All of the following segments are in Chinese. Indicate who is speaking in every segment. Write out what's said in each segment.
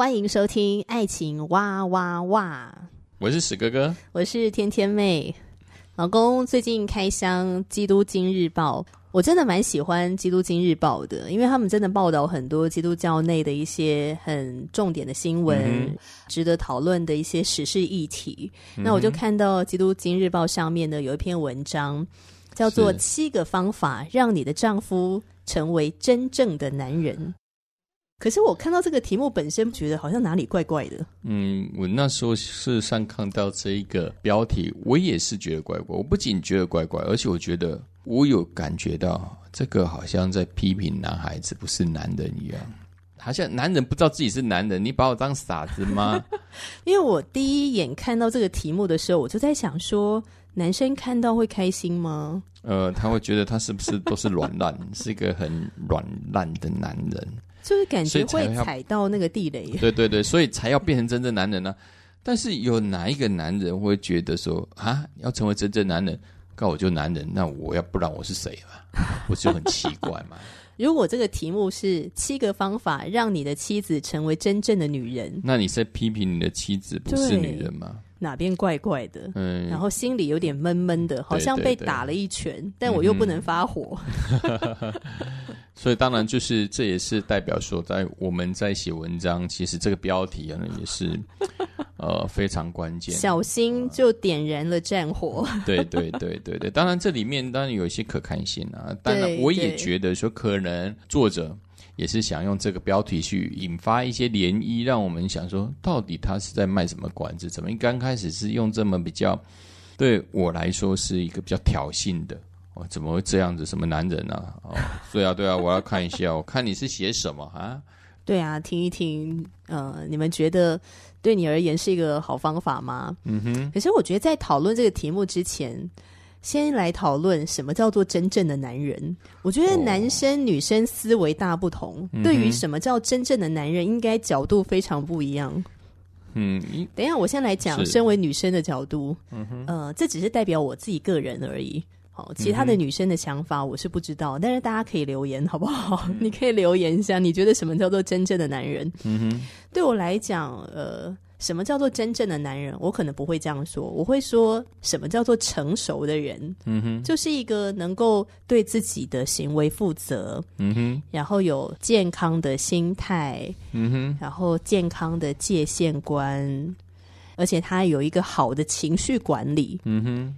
Speaker 1: 欢迎收听《爱情哇哇哇》，
Speaker 2: 我是史哥哥，
Speaker 1: 我是天天妹。老公最近开箱《基督今日报》，我真的蛮喜欢《基督今日报》的，因为他们真的报道很多基督教内的一些很重点的新闻，嗯、值得讨论的一些时事议题。嗯、那我就看到《基督今日报》上面呢有一篇文章，叫做《七个方法让你的丈夫成为真正的男人》。可是我看到这个题目本身，觉得好像哪里怪怪的。
Speaker 2: 嗯，我那时候事实上看到这一个标题，我也是觉得怪怪。我不仅觉得怪怪，而且我觉得我有感觉到这个好像在批评男孩子不是男人一样，好像男人不知道自己是男人。你把我当傻子吗？
Speaker 1: 因为我第一眼看到这个题目的时候，我就在想说，男生看到会开心吗？
Speaker 2: 呃，他会觉得他是不是都是软烂，是一个很软烂的男人。
Speaker 1: 就是感觉会踩到那个地雷，
Speaker 2: 对对对，所以才要变成真正男人呢、啊。但是有哪一个男人会觉得说啊，要成为真正男人，告我就男人，那我要不然我是谁嘛？我就很奇怪嘛。
Speaker 1: 如果这个题目是七个方法让你的妻子成为真正的女人，
Speaker 2: 那你在批评你的妻子不是女人吗？
Speaker 1: 哪边怪怪的？嗯，然后心里有点闷闷的，好像被打了一拳，对对对，但我又不能发火。
Speaker 2: 嗯、所以当然就是这也是代表说，在我们在写文章，其实这个标题可能也是 呃非常关键。
Speaker 1: 小心就点燃了战火。
Speaker 2: 对对对对对，当然这里面当然有一些可看性啊。当然我也觉得说，可能作者。也是想用这个标题去引发一些涟漪，让我们想说，到底他是在卖什么关子？怎么刚开始是用这么比较对我来说是一个比较挑衅的？哦，怎么会这样子？什么男人啊？哦，对啊，对啊，我要看一下，我看你是写什么啊？
Speaker 1: 对啊，听一听，呃，你们觉得对你而言是一个好方法吗？嗯哼。可是我觉得在讨论这个题目之前。先来讨论什么叫做真正的男人。我觉得男生女生思维大不同，哦、对于什么叫真正的男人，应该角度非常不一样。嗯，等一下，我先来讲身为女生的角度。嗯哼，呃，这只是代表我自己个人而已。好，其他的女生的想法我是不知道，但是大家可以留言好不好？你可以留言一下，你觉得什么叫做真正的男人？嗯哼，对我来讲，呃。什么叫做真正的男人？我可能不会这样说，我会说什么叫做成熟的人。嗯哼，就是一个能够对自己的行为负责。嗯哼，然后有健康的心态。嗯哼，然后健康的界限观，而且他有一个好的情绪管理。嗯哼，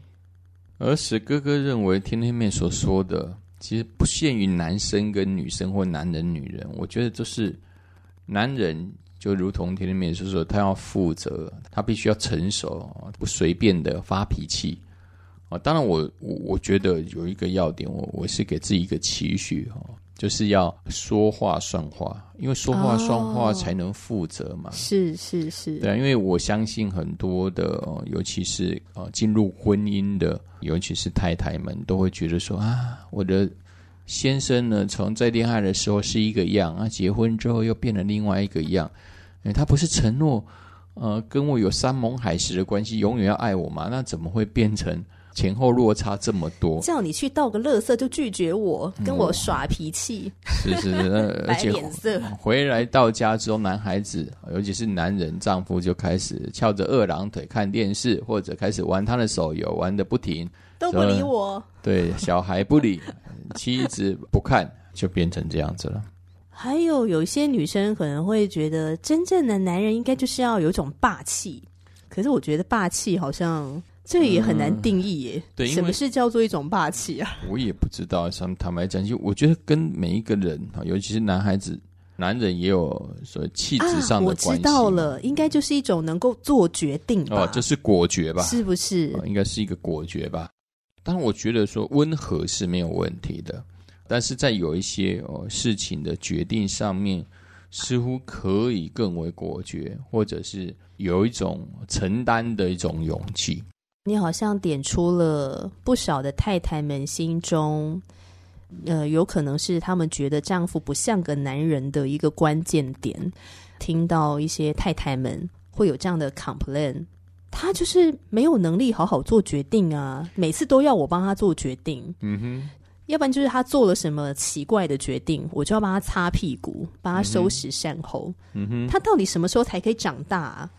Speaker 2: 而史哥哥认为，天天妹所说的其实不限于男生跟女生或男人女人，我觉得就是男人。就如同天天妹说说，他要负责，他必须要成熟，不随便的发脾气啊。当然我，我我觉得有一个要点，我我是给自己一个期许哈，就是要说话算话，因为说话算话才能负责嘛。
Speaker 1: 哦、是是是，
Speaker 2: 对啊，因为我相信很多的，尤其是啊进入婚姻的，尤其是太太们，都会觉得说啊，我的。先生呢，从在恋爱的时候是一个样啊，结婚之后又变了另外一个样。诶，他不是承诺，呃，跟我有山盟海誓的关系，永远要爱我吗？那怎么会变成前后落差这么多？
Speaker 1: 叫你去倒个垃圾就拒绝我，跟我耍脾气，
Speaker 2: 嗯、是是 是，而且回来到家之后，男孩子，尤其是男人丈夫，就开始翘着二郎腿看电视，或者开始玩他的手游，玩的不停，
Speaker 1: 都不理我。
Speaker 2: 对，小孩不理。妻子不看，就变成这样子了。
Speaker 1: 还有有一些女生可能会觉得，真正的男人应该就是要有一种霸气。可是我觉得霸气好像这也很难定义耶。嗯、对，什么是叫做一种霸气啊？
Speaker 2: 我也不知道。像坦白讲，就我觉得跟每一个人啊，尤其是男孩子、男人，也有所谓气质上的关系、啊。我知道
Speaker 1: 了，应该就是一种能够做决定吧？
Speaker 2: 哦，这是果决吧？
Speaker 1: 是不是？
Speaker 2: 哦、应该是一个果决吧？当然，我觉得说温和是没有问题的，但是在有一些哦事情的决定上面，似乎可以更为果决，或者是有一种承担的一种勇气。
Speaker 1: 你好像点出了不少的太太们心中，呃，有可能是他们觉得丈夫不像个男人的一个关键点。听到一些太太们会有这样的 complain，他就是没有能力好好做决定啊，每次都要我帮他做决定。嗯哼，要不然就是他做了什么奇怪的决定，我就要帮他擦屁股，帮他收拾善后。嗯哼，他到底什么时候才可以长大啊？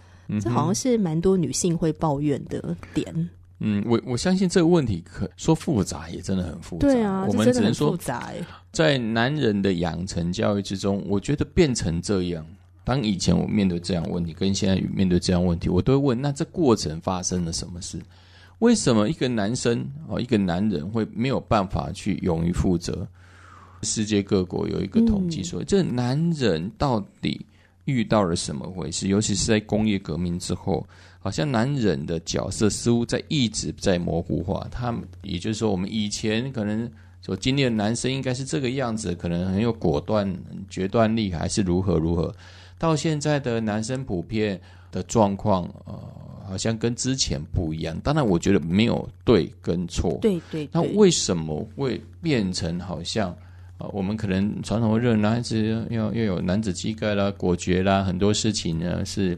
Speaker 1: 这好像是蛮多女性会抱怨的点。
Speaker 2: 嗯，我我相信这个问题可说复杂，也真的很复杂。
Speaker 1: 对啊，
Speaker 2: 我们只能说
Speaker 1: 复杂。
Speaker 2: 在男人的养成教育之中，我觉得变成这样。当以前我面对这样问题，跟现在面对这样问题，我都会问：那这过程发生了什么事？为什么一个男生哦，一个男人会没有办法去勇于负责？世界各国有一个统计说，嗯、这男人到底遇到了什么回事？尤其是在工业革命之后，好像男人的角色似乎在一直在模糊化。他也就是说，我们以前可能所经历的男生应该是这个样子，可能很有果断、决断力，还是如何如何？到现在的男生普遍的状况，呃，好像跟之前不一样。当然，我觉得没有对跟错。
Speaker 1: 对对。
Speaker 2: 那为什么会变成好像啊、呃？我们可能传统会认为男孩子要要有男子气概啦、果决啦，很多事情呢是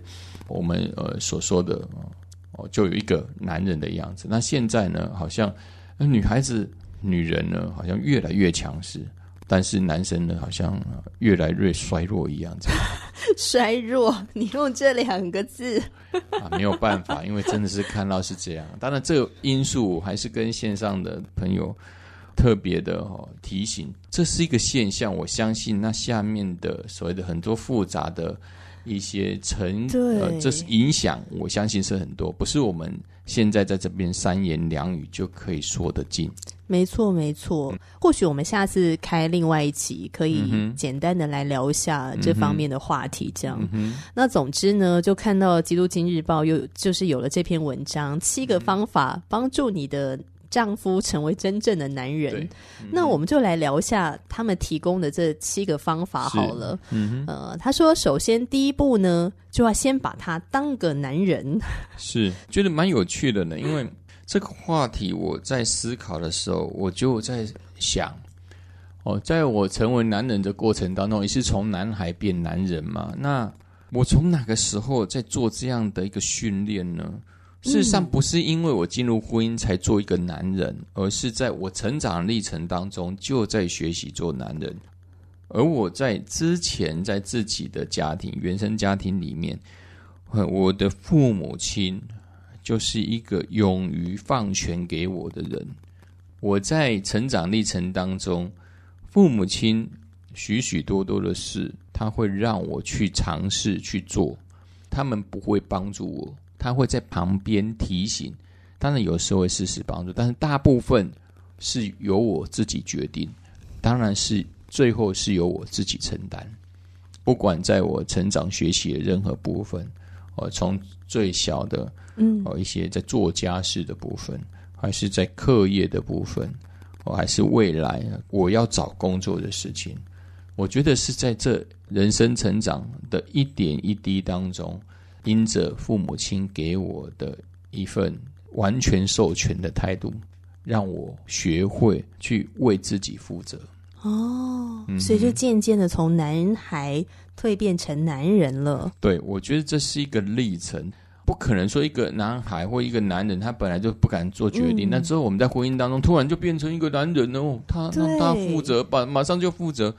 Speaker 2: 我们呃所说的哦，就有一个男人的样子。那现在呢，好像女孩子、女人呢，好像越来越强势。但是男生呢，好像越来越衰弱一样。这 样
Speaker 1: 衰弱，你用这两个字
Speaker 2: 啊，没有办法，因为真的是看到是这样。当然，这个因素还是跟线上的朋友特别的哦提醒，这是一个现象。我相信那下面的所谓的很多复杂的一些成，这是影响，我相信是很多，不是我们现在在这边三言两语就可以说得尽。
Speaker 1: 没错，没错。或许我们下次开另外一期，可以简单的来聊一下这方面的话题。这样，嗯嗯、那总之呢，就看到《基督今日报》又就是有了这篇文章，七个方法帮助你的丈夫成为真正的男人。嗯、那我们就来聊一下他们提供的这七个方法好了。嗯、呃，他说，首先第一步呢，就要先把他当个男人。
Speaker 2: 是，觉得蛮有趣的呢，因为。这个话题我在思考的时候，我就在想，哦，在我成为男人的过程当中，也是从男孩变男人嘛。那我从哪个时候在做这样的一个训练呢？事实上，不是因为我进入婚姻才做一个男人，而是在我成长历程当中就在学习做男人。而我在之前在自己的家庭、原生家庭里面，我的父母亲。就是一个勇于放权给我的人。我在成长历程当中，父母亲许许多多的事，他会让我去尝试去做。他们不会帮助我，他会在旁边提醒。当然有时候会适时帮助，但是大部分是由我自己决定。当然是最后是由我自己承担。不管在我成长学习的任何部分，我从最小的。嗯，哦，一些在做家事的部分，还是在课业的部分，哦，还是未来我要找工作的事情，我觉得是在这人生成长的一点一滴当中，因着父母亲给我的一份完全授权的态度，让我学会去为自己负责。
Speaker 1: 哦，所以就渐渐的从男孩蜕变成男人了。
Speaker 2: 对，我觉得这是一个历程。不可能说一个男孩或一个男人，他本来就不敢做决定。那、嗯、之后我们在婚姻当中突然就变成一个男人哦，他让他负责，把马上就负责，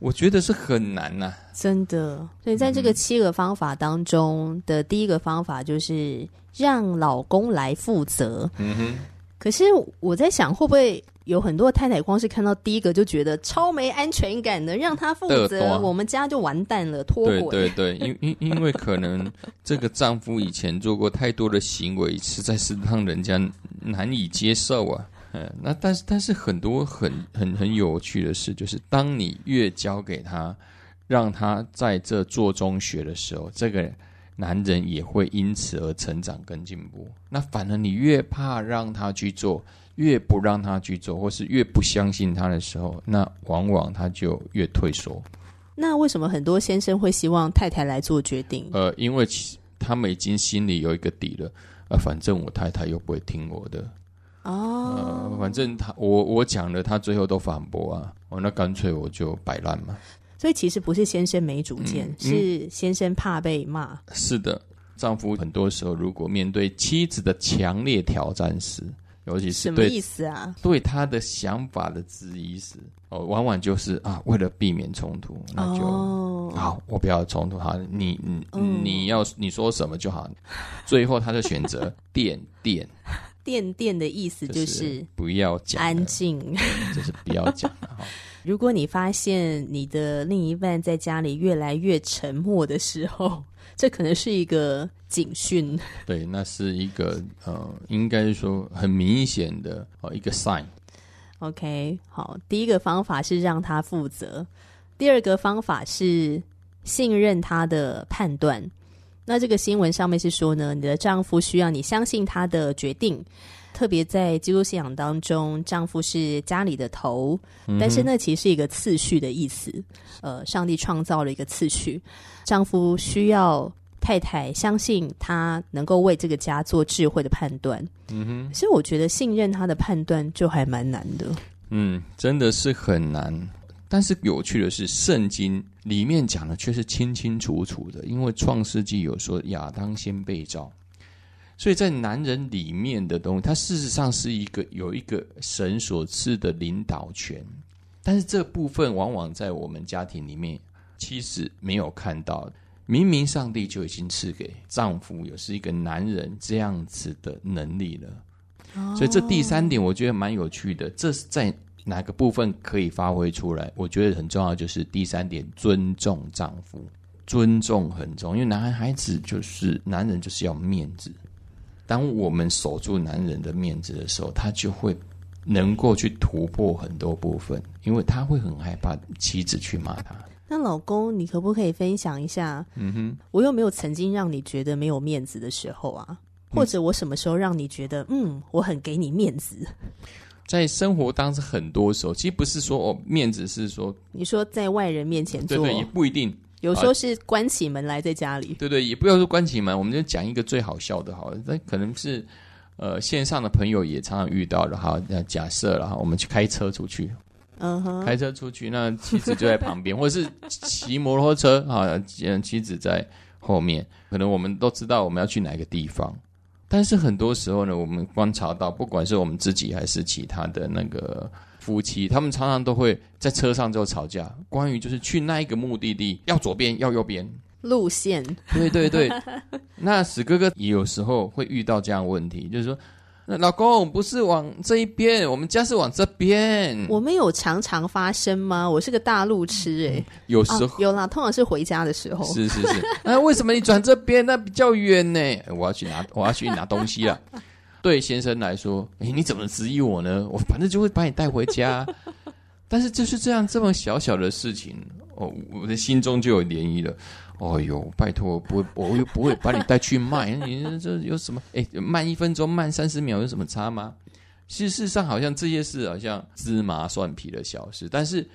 Speaker 2: 我觉得是很难呐、啊。
Speaker 1: 真的，所以在这个七个方法当中的第一个方法就是让老公来负责。嗯哼。可是我在想，会不会有很多太太光是看到第一个就觉得超没安全感的，让他负责，我们家就完蛋了，脱轨。
Speaker 2: 对对对，因因因为可能这个丈夫以前做过太多的行为，实在是让人家难以接受啊。嗯，那但是但是很多很很很有趣的事，就是当你越交给他，让他在这做中学的时候，这个男人也会因此而成长跟进步。那反而你越怕让他去做，越不让他去做，或是越不相信他的时候，那往往他就越退缩。
Speaker 1: 那为什么很多先生会希望太太来做决定？
Speaker 2: 呃，因为他们已经心里有一个底了。呃，反正我太太又不会听我的。哦。呃，反正他我我讲了，他最后都反驳啊。哦，那干脆我就摆烂嘛。
Speaker 1: 所以其实不是先生没主见，嗯嗯、是先生怕被骂。
Speaker 2: 是的，丈夫很多时候如果面对妻子的强烈挑战时，尤其是对
Speaker 1: 什么意思啊？
Speaker 2: 对他的想法的质疑时，哦，往往就是啊，为了避免冲突，那就、哦、好，我不要冲突好，你你、嗯、你要你说什么就好。最后他就选择垫垫
Speaker 1: 垫垫的意思就是，
Speaker 2: 就是不要讲，
Speaker 1: 安静，
Speaker 2: 就是不要讲了
Speaker 1: 如果你发现你的另一半在家里越来越沉默的时候，这可能是一个警讯。
Speaker 2: 对，那是一个呃，应该说很明显的哦一个 sign。
Speaker 1: OK，好，第一个方法是让他负责，第二个方法是信任他的判断。那这个新闻上面是说呢，你的丈夫需要你相信他的决定。特别在基督信仰当中，丈夫是家里的头，嗯、但是那其实是一个次序的意思。呃，上帝创造了一个次序，丈夫需要太太相信他能够为这个家做智慧的判断。嗯哼，所以我觉得信任他的判断就还蛮难的。
Speaker 2: 嗯，真的是很难。但是有趣的是，圣经里面讲的却是清清楚楚的，因为创世纪有说亚当先被造。所以在男人里面的东西，它事实上是一个有一个神所赐的领导权，但是这部分往往在我们家庭里面，其实没有看到。明明上帝就已经赐给丈夫，也是一个男人这样子的能力了。所以这第三点，我觉得蛮有趣的。这是在哪个部分可以发挥出来？我觉得很重要，就是第三点，尊重丈夫，尊重很重要，因为男孩子就是男人，就是要面子。当我们守住男人的面子的时候，他就会能够去突破很多部分，因为他会很害怕妻子去骂他。
Speaker 1: 那老公，你可不可以分享一下？嗯哼，我又没有曾经让你觉得没有面子的时候啊？或者我什么时候让你觉得，嗯，我很给你面子？
Speaker 2: 在生活当中，很多时候，其实不是说哦，面子是说，
Speaker 1: 你说在外人面前做，
Speaker 2: 对对，也不一定。
Speaker 1: 有时候是关起门来在家里，
Speaker 2: 对对，也不要说关起门，我们就讲一个最好笑的，好了，那可能是呃线上的朋友也常常遇到的，哈，那假设了哈，我们去开车出去，嗯哼，开车出去，那妻子就在旁边，或者是骑摩托车啊，妻子在后面，可能我们都知道我们要去哪个地方，但是很多时候呢，我们观察到，不管是我们自己还是其他的那个。夫妻他们常常都会在车上就吵架，关于就是去那一个目的地要左边要右边
Speaker 1: 路线。
Speaker 2: 对对对，那史哥哥也有时候会遇到这样的问题，就是说，那老公不是往这一边，我们家是往这边。
Speaker 1: 我们有常常发生吗？我是个大路痴哎、欸，
Speaker 2: 有时候、
Speaker 1: 啊、有啦，通常是回家的时候。
Speaker 2: 是是是，那为什么你转这边？那比较远呢？我要去拿我要去拿东西了。对先生来说，哎，你怎么质疑我呢？我反正就会把你带回家。但是就是这样这么小小的事情，哦，我的心中就有涟漪了。哦呦，拜托，不会，我又不会把你带去卖。你这有什么？哎，慢一分钟，慢三十秒有什么差吗？其实事实上，好像这些事好像芝麻蒜皮的小事。但是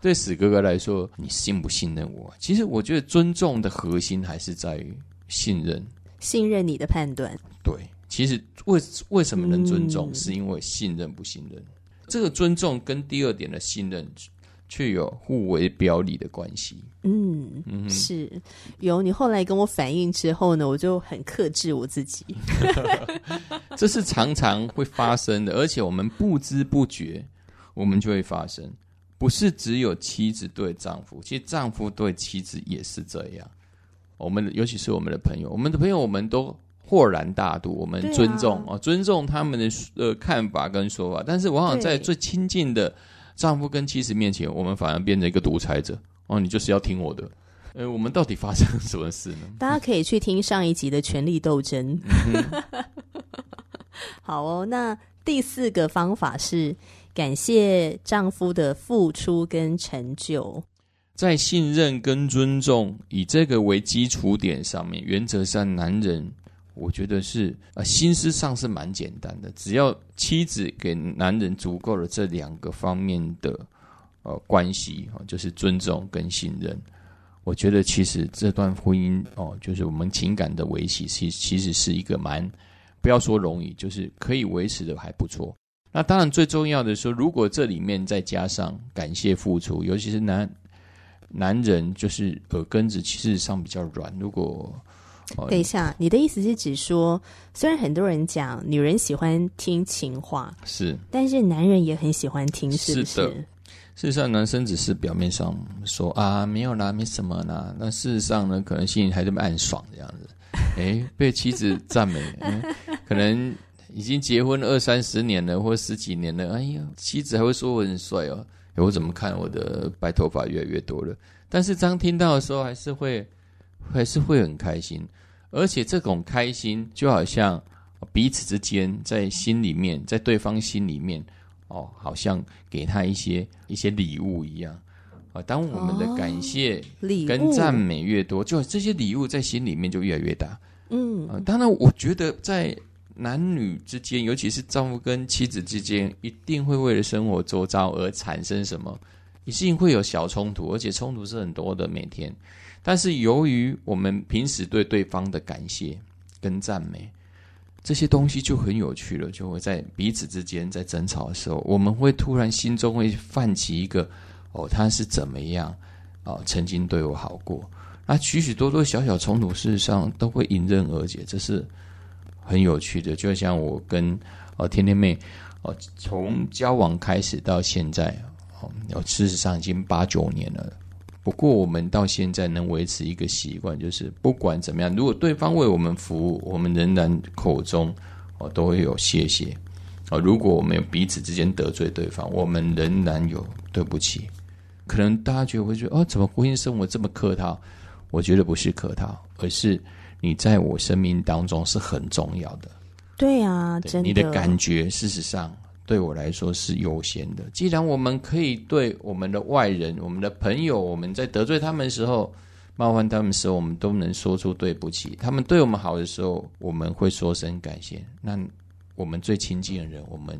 Speaker 2: 对死哥哥来说，你信不信任我？其实我觉得尊重的核心还是在于信任，
Speaker 1: 信任你的判断。
Speaker 2: 对。其实为为什么能尊重，是因为信任不信任。这个尊重跟第二点的信任却有互为表里的关系。
Speaker 1: 嗯，嗯是有你后来跟我反映之后呢，我就很克制我自己。
Speaker 2: 这是常常会发生的，而且我们不知不觉，我们就会发生。不是只有妻子对丈夫，其实丈夫对妻子也是这样。我们尤其是我们的朋友，我们的朋友，我们都。豁然大度，我们尊重啊，尊重他们的呃看法跟说法，但是往往在最亲近的丈夫跟妻子面前，我们反而变成一个独裁者哦，你就是要听我的。呃，我们到底发生了什么事呢？
Speaker 1: 大家可以去听上一集的权力斗争。好哦，那第四个方法是感谢丈夫的付出跟成就。
Speaker 2: 在信任跟尊重以这个为基础点上面，原则上男人我觉得是呃心思上是蛮简单的，只要妻子给男人足够的这两个方面的呃关系哦，就是尊重跟信任，我觉得其实这段婚姻哦，就是我们情感的维系，其其实是一个蛮不要说容易，就是可以维持的还不错。那当然最重要的是说，如果这里面再加上感谢付出，尤其是男。男人就是耳根子，其实上比较软。如果
Speaker 1: 等一下，你的意思是指说，虽然很多人讲女人喜欢听情话，
Speaker 2: 是，
Speaker 1: 但是男人也很喜欢听，是不是？
Speaker 2: 是的。事实上，男生只是表面上说啊，没有啦，没什么啦。那事实上呢，可能心里还这么暗爽这样子。哎，被妻子赞美，嗯，可能已经结婚二三十年了，或十几年了。哎呀，妻子还会说我很帅哦。我怎么看我的白头发越来越多了？但是当听到的时候，还是会还是会很开心，而且这种开心就好像彼此之间在心里面，在对方心里面哦，好像给他一些一些礼物一样啊。当我们的感谢跟赞美越多，就这些礼物在心里面就越来越大。嗯，当然，我觉得在。男女之间，尤其是丈夫跟妻子之间，一定会为了生活周遭而产生什么，一定会有小冲突，而且冲突是很多的每天。但是由于我们平时对对方的感谢跟赞美，这些东西就很有趣了，就会在彼此之间在争吵的时候，我们会突然心中会泛起一个哦，他是怎么样哦，曾经对我好过。那许许多多小小冲突，事实上都会迎刃而解，这是。很有趣的，就像我跟哦天天妹哦从交往开始到现在哦，事实上已经八九年了。不过我们到现在能维持一个习惯，就是不管怎么样，如果对方为我们服务，我们仍然口中哦都会有谢谢哦。如果我们有彼此之间得罪对方，我们仍然有对不起。可能大家觉得会觉得哦，怎么婚姻生活这么客套？我觉得不是客套，而是。你在我生命当中是很重要的，
Speaker 1: 对啊，真的。
Speaker 2: 你的感觉事实上对我来说是优先的。既然我们可以对我们的外人、我们的朋友，我们在得罪他们的时候、冒犯他们的时候，我们都能说出对不起。他们对我们好的时候，我们会说声感谢。那我们最亲近的人，我们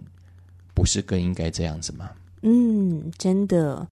Speaker 2: 不是更应该这样子吗？
Speaker 1: 嗯，真的。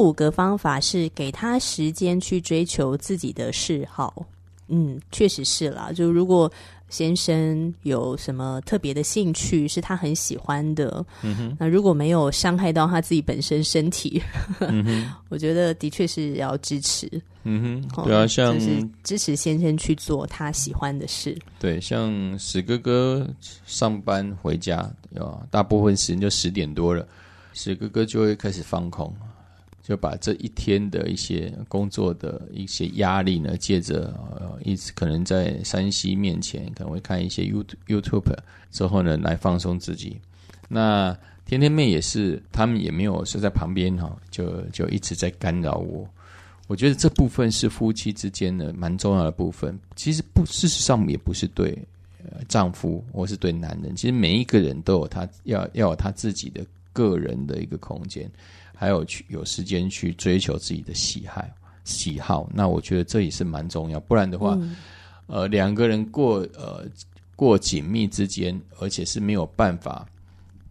Speaker 1: 五个方法是给他时间去追求自己的嗜好。嗯，确实是啦。就如果先生有什么特别的兴趣是他很喜欢的，嗯哼，那如果没有伤害到他自己本身身体，嗯，我觉得的确是要支持。
Speaker 2: 嗯哼，对啊，像
Speaker 1: 就是支持先生去做他喜欢的事。
Speaker 2: 对，像史哥哥上班回家，大部分时间就十点多了，史哥哥就会开始放空。就把这一天的一些工作的一些压力呢，借着呃，一直可能在山西面前，可能会看一些 YouTube 之后呢，来放松自己。那甜甜妹也是，他们也没有是在旁边哈，就就一直在干扰我。我觉得这部分是夫妻之间的蛮重要的部分。其实不，事实上也不是对丈夫或是对男人，其实每一个人都有他要要有他自己的个人的一个空间。还有去有时间去追求自己的喜爱喜好，那我觉得这也是蛮重要。不然的话，嗯、呃，两个人过呃过紧密之间，而且是没有办法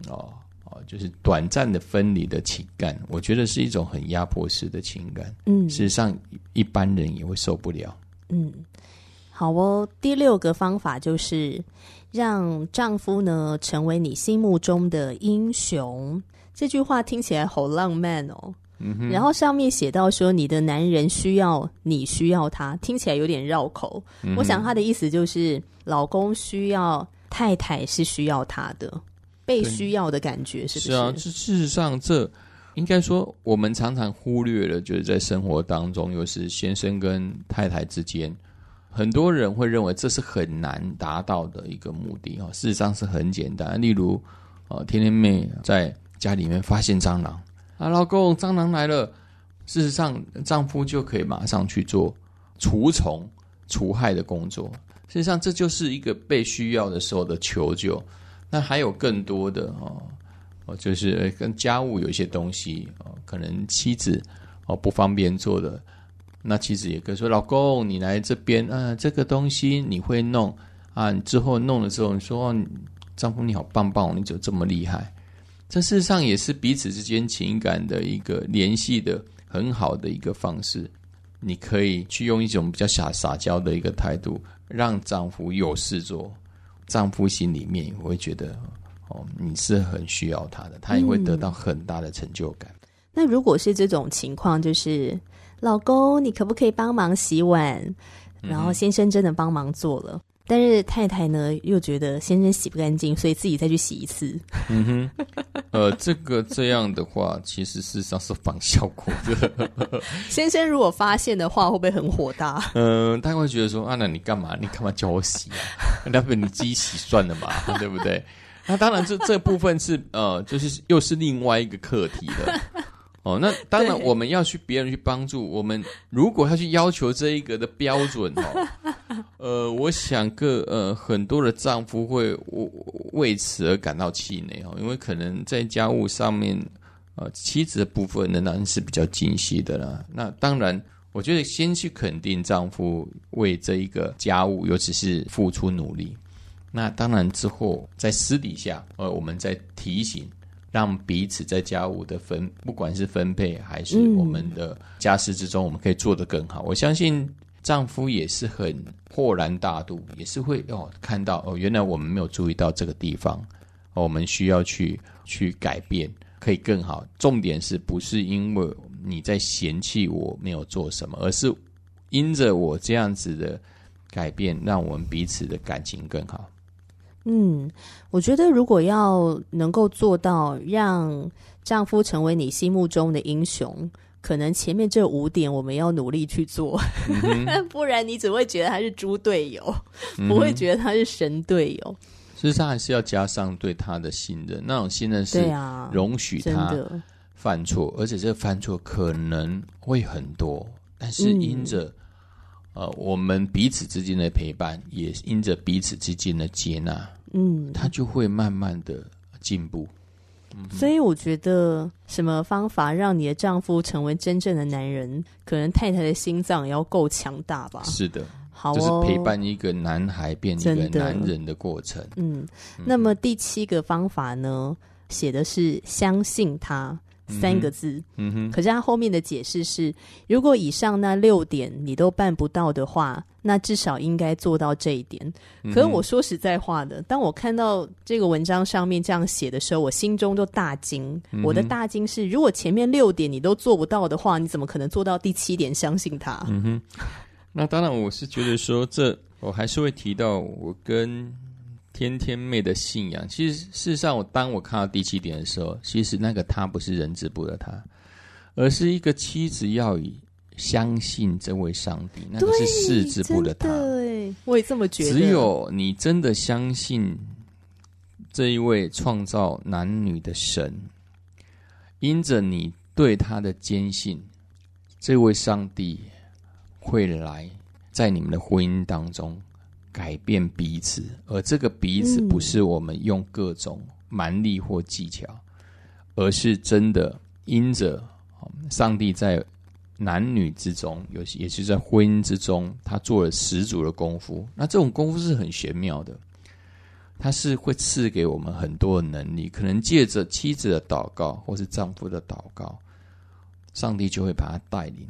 Speaker 2: 哦哦，就是短暂的分离的情感，我觉得是一种很压迫式的情感。嗯，事实上一般人也会受不了。
Speaker 1: 嗯，好哦。第六个方法就是让丈夫呢成为你心目中的英雄。这句话听起来好浪漫哦，然后上面写到说，你的男人需要你需要他，听起来有点绕口。嗯、我想他的意思就是，老公需要太太是需要他的，被需要的感觉是不是？
Speaker 2: 是啊，事实上，这应该说我们常常忽略了，就是在生活当中，又是先生跟太太之间，很多人会认为这是很难达到的一个目的哦。事实上是很简单，例如，呃，天天妹在。家里面发现蟑螂啊，老公，蟑螂来了。事实上，丈夫就可以马上去做除虫除害的工作。实际上，这就是一个被需要的时候的求救。那还有更多的哦，哦，就是跟家务有一些东西哦，可能妻子哦不方便做的，那妻子也可以说：“老公，你来这边，啊，这个东西你会弄啊？你之后弄了之后，你说丈夫你好棒棒，你怎么这么厉害？”这事实上也是彼此之间情感的一个联系的很好的一个方式。你可以去用一种比较撒撒娇的一个态度，让丈夫有事做。丈夫心里面也会觉得，哦，你是很需要他的，他也会得到很大的成就感。
Speaker 1: 那如果是这种情况，就是老公，你可不可以帮忙洗碗？然后先生真的帮忙做了。但是太太呢，又觉得先生洗不干净，所以自己再去洗一次。
Speaker 2: 嗯哼，呃，这个这样的话，其实事实上是反效果的。
Speaker 1: 先生如果发现的话，会不会很火大？
Speaker 2: 嗯、呃，他会觉得说：“啊，那你干嘛？你干嘛叫我洗啊？那不你自己洗算了嘛，对不对？”那当然这，这这部分是呃，就是又是另外一个课题了。哦，那当然我们要去别人去帮助我们，如果要去要求这一个的标准哦，呃，我想个呃很多的丈夫会为此而感到气馁哦，因为可能在家务上面，呃，妻子的部分仍然是比较精细的啦。那当然，我觉得先去肯定丈夫为这一个家务，尤其是付出努力。那当然之后在私底下，呃，我们再提醒。让彼此在家务的分，不管是分配还是我们的家事之中，我们可以做得更好。嗯、我相信丈夫也是很豁然大度，也是会哦看到哦，原来我们没有注意到这个地方，哦、我们需要去去改变，可以更好。重点是不是因为你在嫌弃我没有做什么，而是因着我这样子的改变，让我们彼此的感情更好。
Speaker 1: 嗯，我觉得如果要能够做到让丈夫成为你心目中的英雄，可能前面这五点我们要努力去做，嗯、不然你只会觉得他是猪队友，嗯、不会觉得他是神队友。
Speaker 2: 事实上，还是要加上对他的信任，那种信任是容许他犯错，而且这个犯错可能会很多，但是因着、嗯。呃，我们彼此之间的陪伴，也因着彼此之间的接纳，嗯，他就会慢慢的进步。嗯，
Speaker 1: 所以我觉得，什么方法让你的丈夫成为真正的男人？可能太太的心脏也要够强大吧？
Speaker 2: 是的，
Speaker 1: 好哦，
Speaker 2: 就是陪伴一个男孩变一个男人的过程。
Speaker 1: 嗯，那么第七个方法呢，写的是相信他。三个字，嗯哼，可是他后面的解释是：如果以上那六点你都办不到的话，那至少应该做到这一点。可是我说实在话的，当我看到这个文章上面这样写的时候，我心中就大惊。我的大惊是，如果前面六点你都做不到的话，你怎么可能做到第七点？相信他。
Speaker 2: 嗯哼，那当然，我是觉得说，这我还是会提到我跟。天天妹的信仰，其实事实上，我当我看到第七点的时候，其实那个他不是人字部的他，而是一个妻子要以相信这位上帝，那个是四字部的他。
Speaker 1: 对，我也这么觉得。
Speaker 2: 只有你真的相信这一位创造男女的神，因着你对他的坚信，这位上帝会来在你们的婚姻当中。改变彼此，而这个彼此不是我们用各种蛮力或技巧，嗯、而是真的因着上帝在男女之中，尤其也是在婚姻之中，他做了十足的功夫。那这种功夫是很玄妙的，他是会赐给我们很多的能力，可能借着妻子的祷告或是丈夫的祷告，上帝就会把他带领，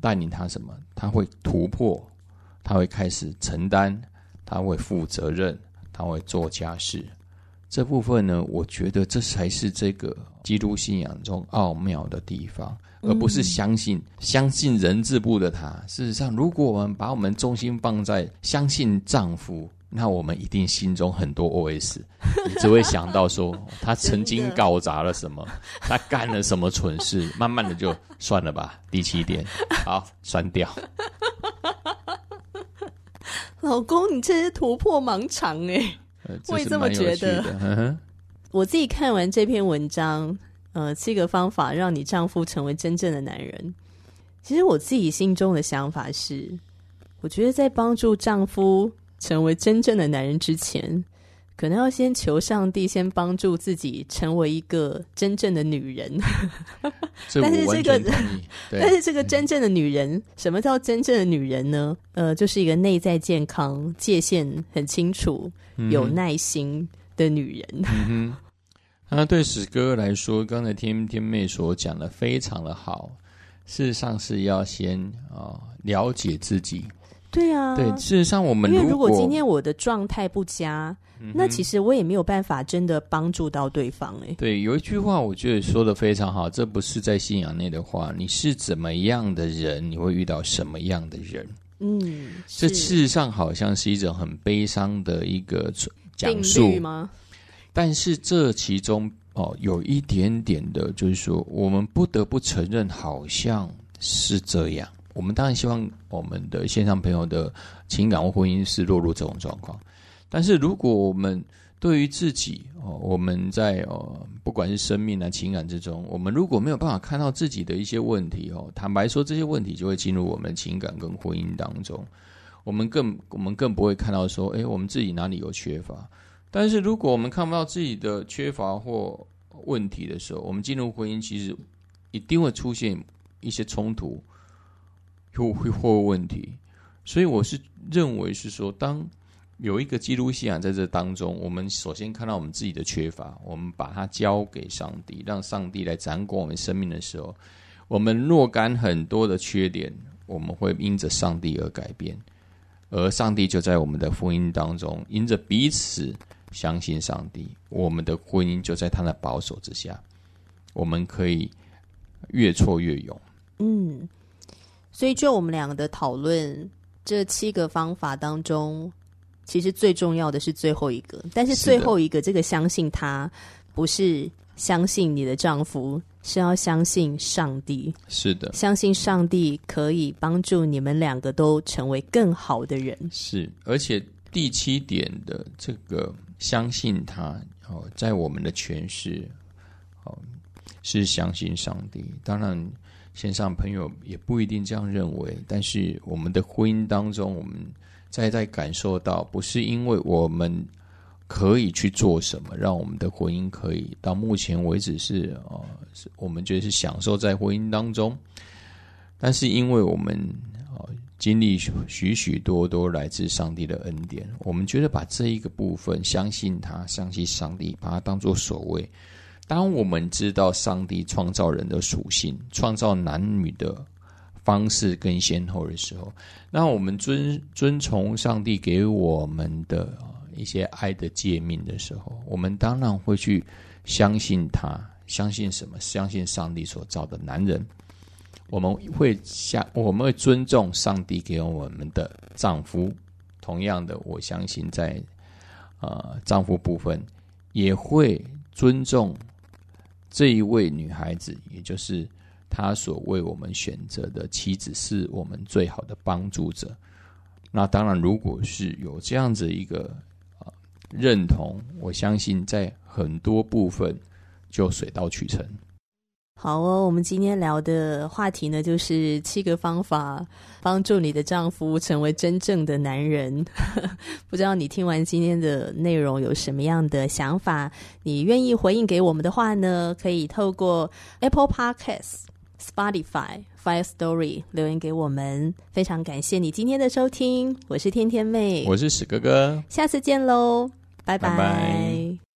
Speaker 2: 带领他什么？他会突破。他会开始承担，他会负责任，他会做家事。这部分呢，我觉得这才是这个基督信仰中奥妙的地方，而不是相信、嗯、相信人字部的他。事实上，如果我们把我们重心放在相信丈夫，那我们一定心中很多 OS，你只会想到说他曾经搞砸了什么，他干了什么蠢事，慢慢的就算了吧。第七点，好，删掉。
Speaker 1: 老公，你这是突破盲肠哎！我也这么觉得。我自己看完这篇文章，呃，七个方法让你丈夫成为真正的男人。其实我自己心中的想法是，我觉得在帮助丈夫成为真正的男人之前，可能要先求上帝，先帮助自己成为一个真正的女人。但是这个，但是这个真正的女人，什么叫真正的女人呢？呃，就是一个内在健康、界限很清楚、有耐心的女人。
Speaker 2: 嗯哼，那对史哥来说，刚才天天妹所讲的非常的好。事实上是要先啊、呃、了解自己。
Speaker 1: 对啊，
Speaker 2: 对，事实上我们
Speaker 1: 因为如果今天我的状态不佳，嗯、那其实我也没有办法真的帮助到对方。哎，
Speaker 2: 对，有一句话我觉得说的非常好，这不是在信仰内的话，你是怎么样的人，你会遇到什么样的人。嗯，这事实上好像是一种很悲伤的一个讲述吗？但是这其中哦，有一点点的，就是说我们不得不承认，好像是这样。我们当然希望我们的线上朋友的情感或婚姻是落入这种状况，但是如果我们对于自己哦，我们在哦，不管是生命啊、情感之中，我们如果没有办法看到自己的一些问题哦，坦白说，这些问题就会进入我们情感跟婚姻当中，我们更我们更不会看到说，诶，我们自己哪里有缺乏。但是如果我们看不到自己的缺乏或问题的时候，我们进入婚姻，其实一定会出现一些冲突。会会或问题，所以我是认为是说，当有一个基督信仰在这当中，我们首先看到我们自己的缺乏，我们把它交给上帝，让上帝来掌管我们生命的时候，我们若干很多的缺点，我们会因着上帝而改变，而上帝就在我们的婚姻当中，因着彼此相信上帝，我们的婚姻就在他的保守之下，我们可以越挫越勇。嗯。
Speaker 1: 所以，就我们两个的讨论，这七个方法当中，其实最重要的是最后一个。但是最后一个，这个相信他，不是相信你的丈夫，是要相信上帝。
Speaker 2: 是的，
Speaker 1: 相信上帝可以帮助你们两个都成为更好的人。
Speaker 2: 是，而且第七点的这个相信他哦，在我们的诠释哦，是相信上帝。当然。线上朋友也不一定这样认为，但是我们的婚姻当中，我们在在感受到，不是因为我们可以去做什么，让我们的婚姻可以到目前为止是呃，我们觉得是享受在婚姻当中，但是因为我们呃经历许许多多来自上帝的恩典，我们觉得把这一个部分相信他，相信上帝，把它当做所谓。当我们知道上帝创造人的属性、创造男女的方式跟先后的时候，那我们遵遵从上帝给我们的一些爱的诫命的时候，我们当然会去相信他，相信什么？相信上帝所造的男人。我们会相，我们会尊重上帝给我们的丈夫。同样的，我相信在呃丈夫部分也会尊重。这一位女孩子，也就是他所为我们选择的妻子，是我们最好的帮助者。那当然，如果是有这样子一个认同，我相信在很多部分就水到渠成。
Speaker 1: 好哦，我们今天聊的话题呢，就是七个方法帮助你的丈夫成为真正的男人。不知道你听完今天的内容有什么样的想法？你愿意回应给我们的话呢，可以透过 Apple Podcast、Spotify、Fire Story 留言给我们。非常感谢你今天的收听，我是天天妹，
Speaker 2: 我是史哥哥，
Speaker 1: 下次见喽，拜拜。拜拜。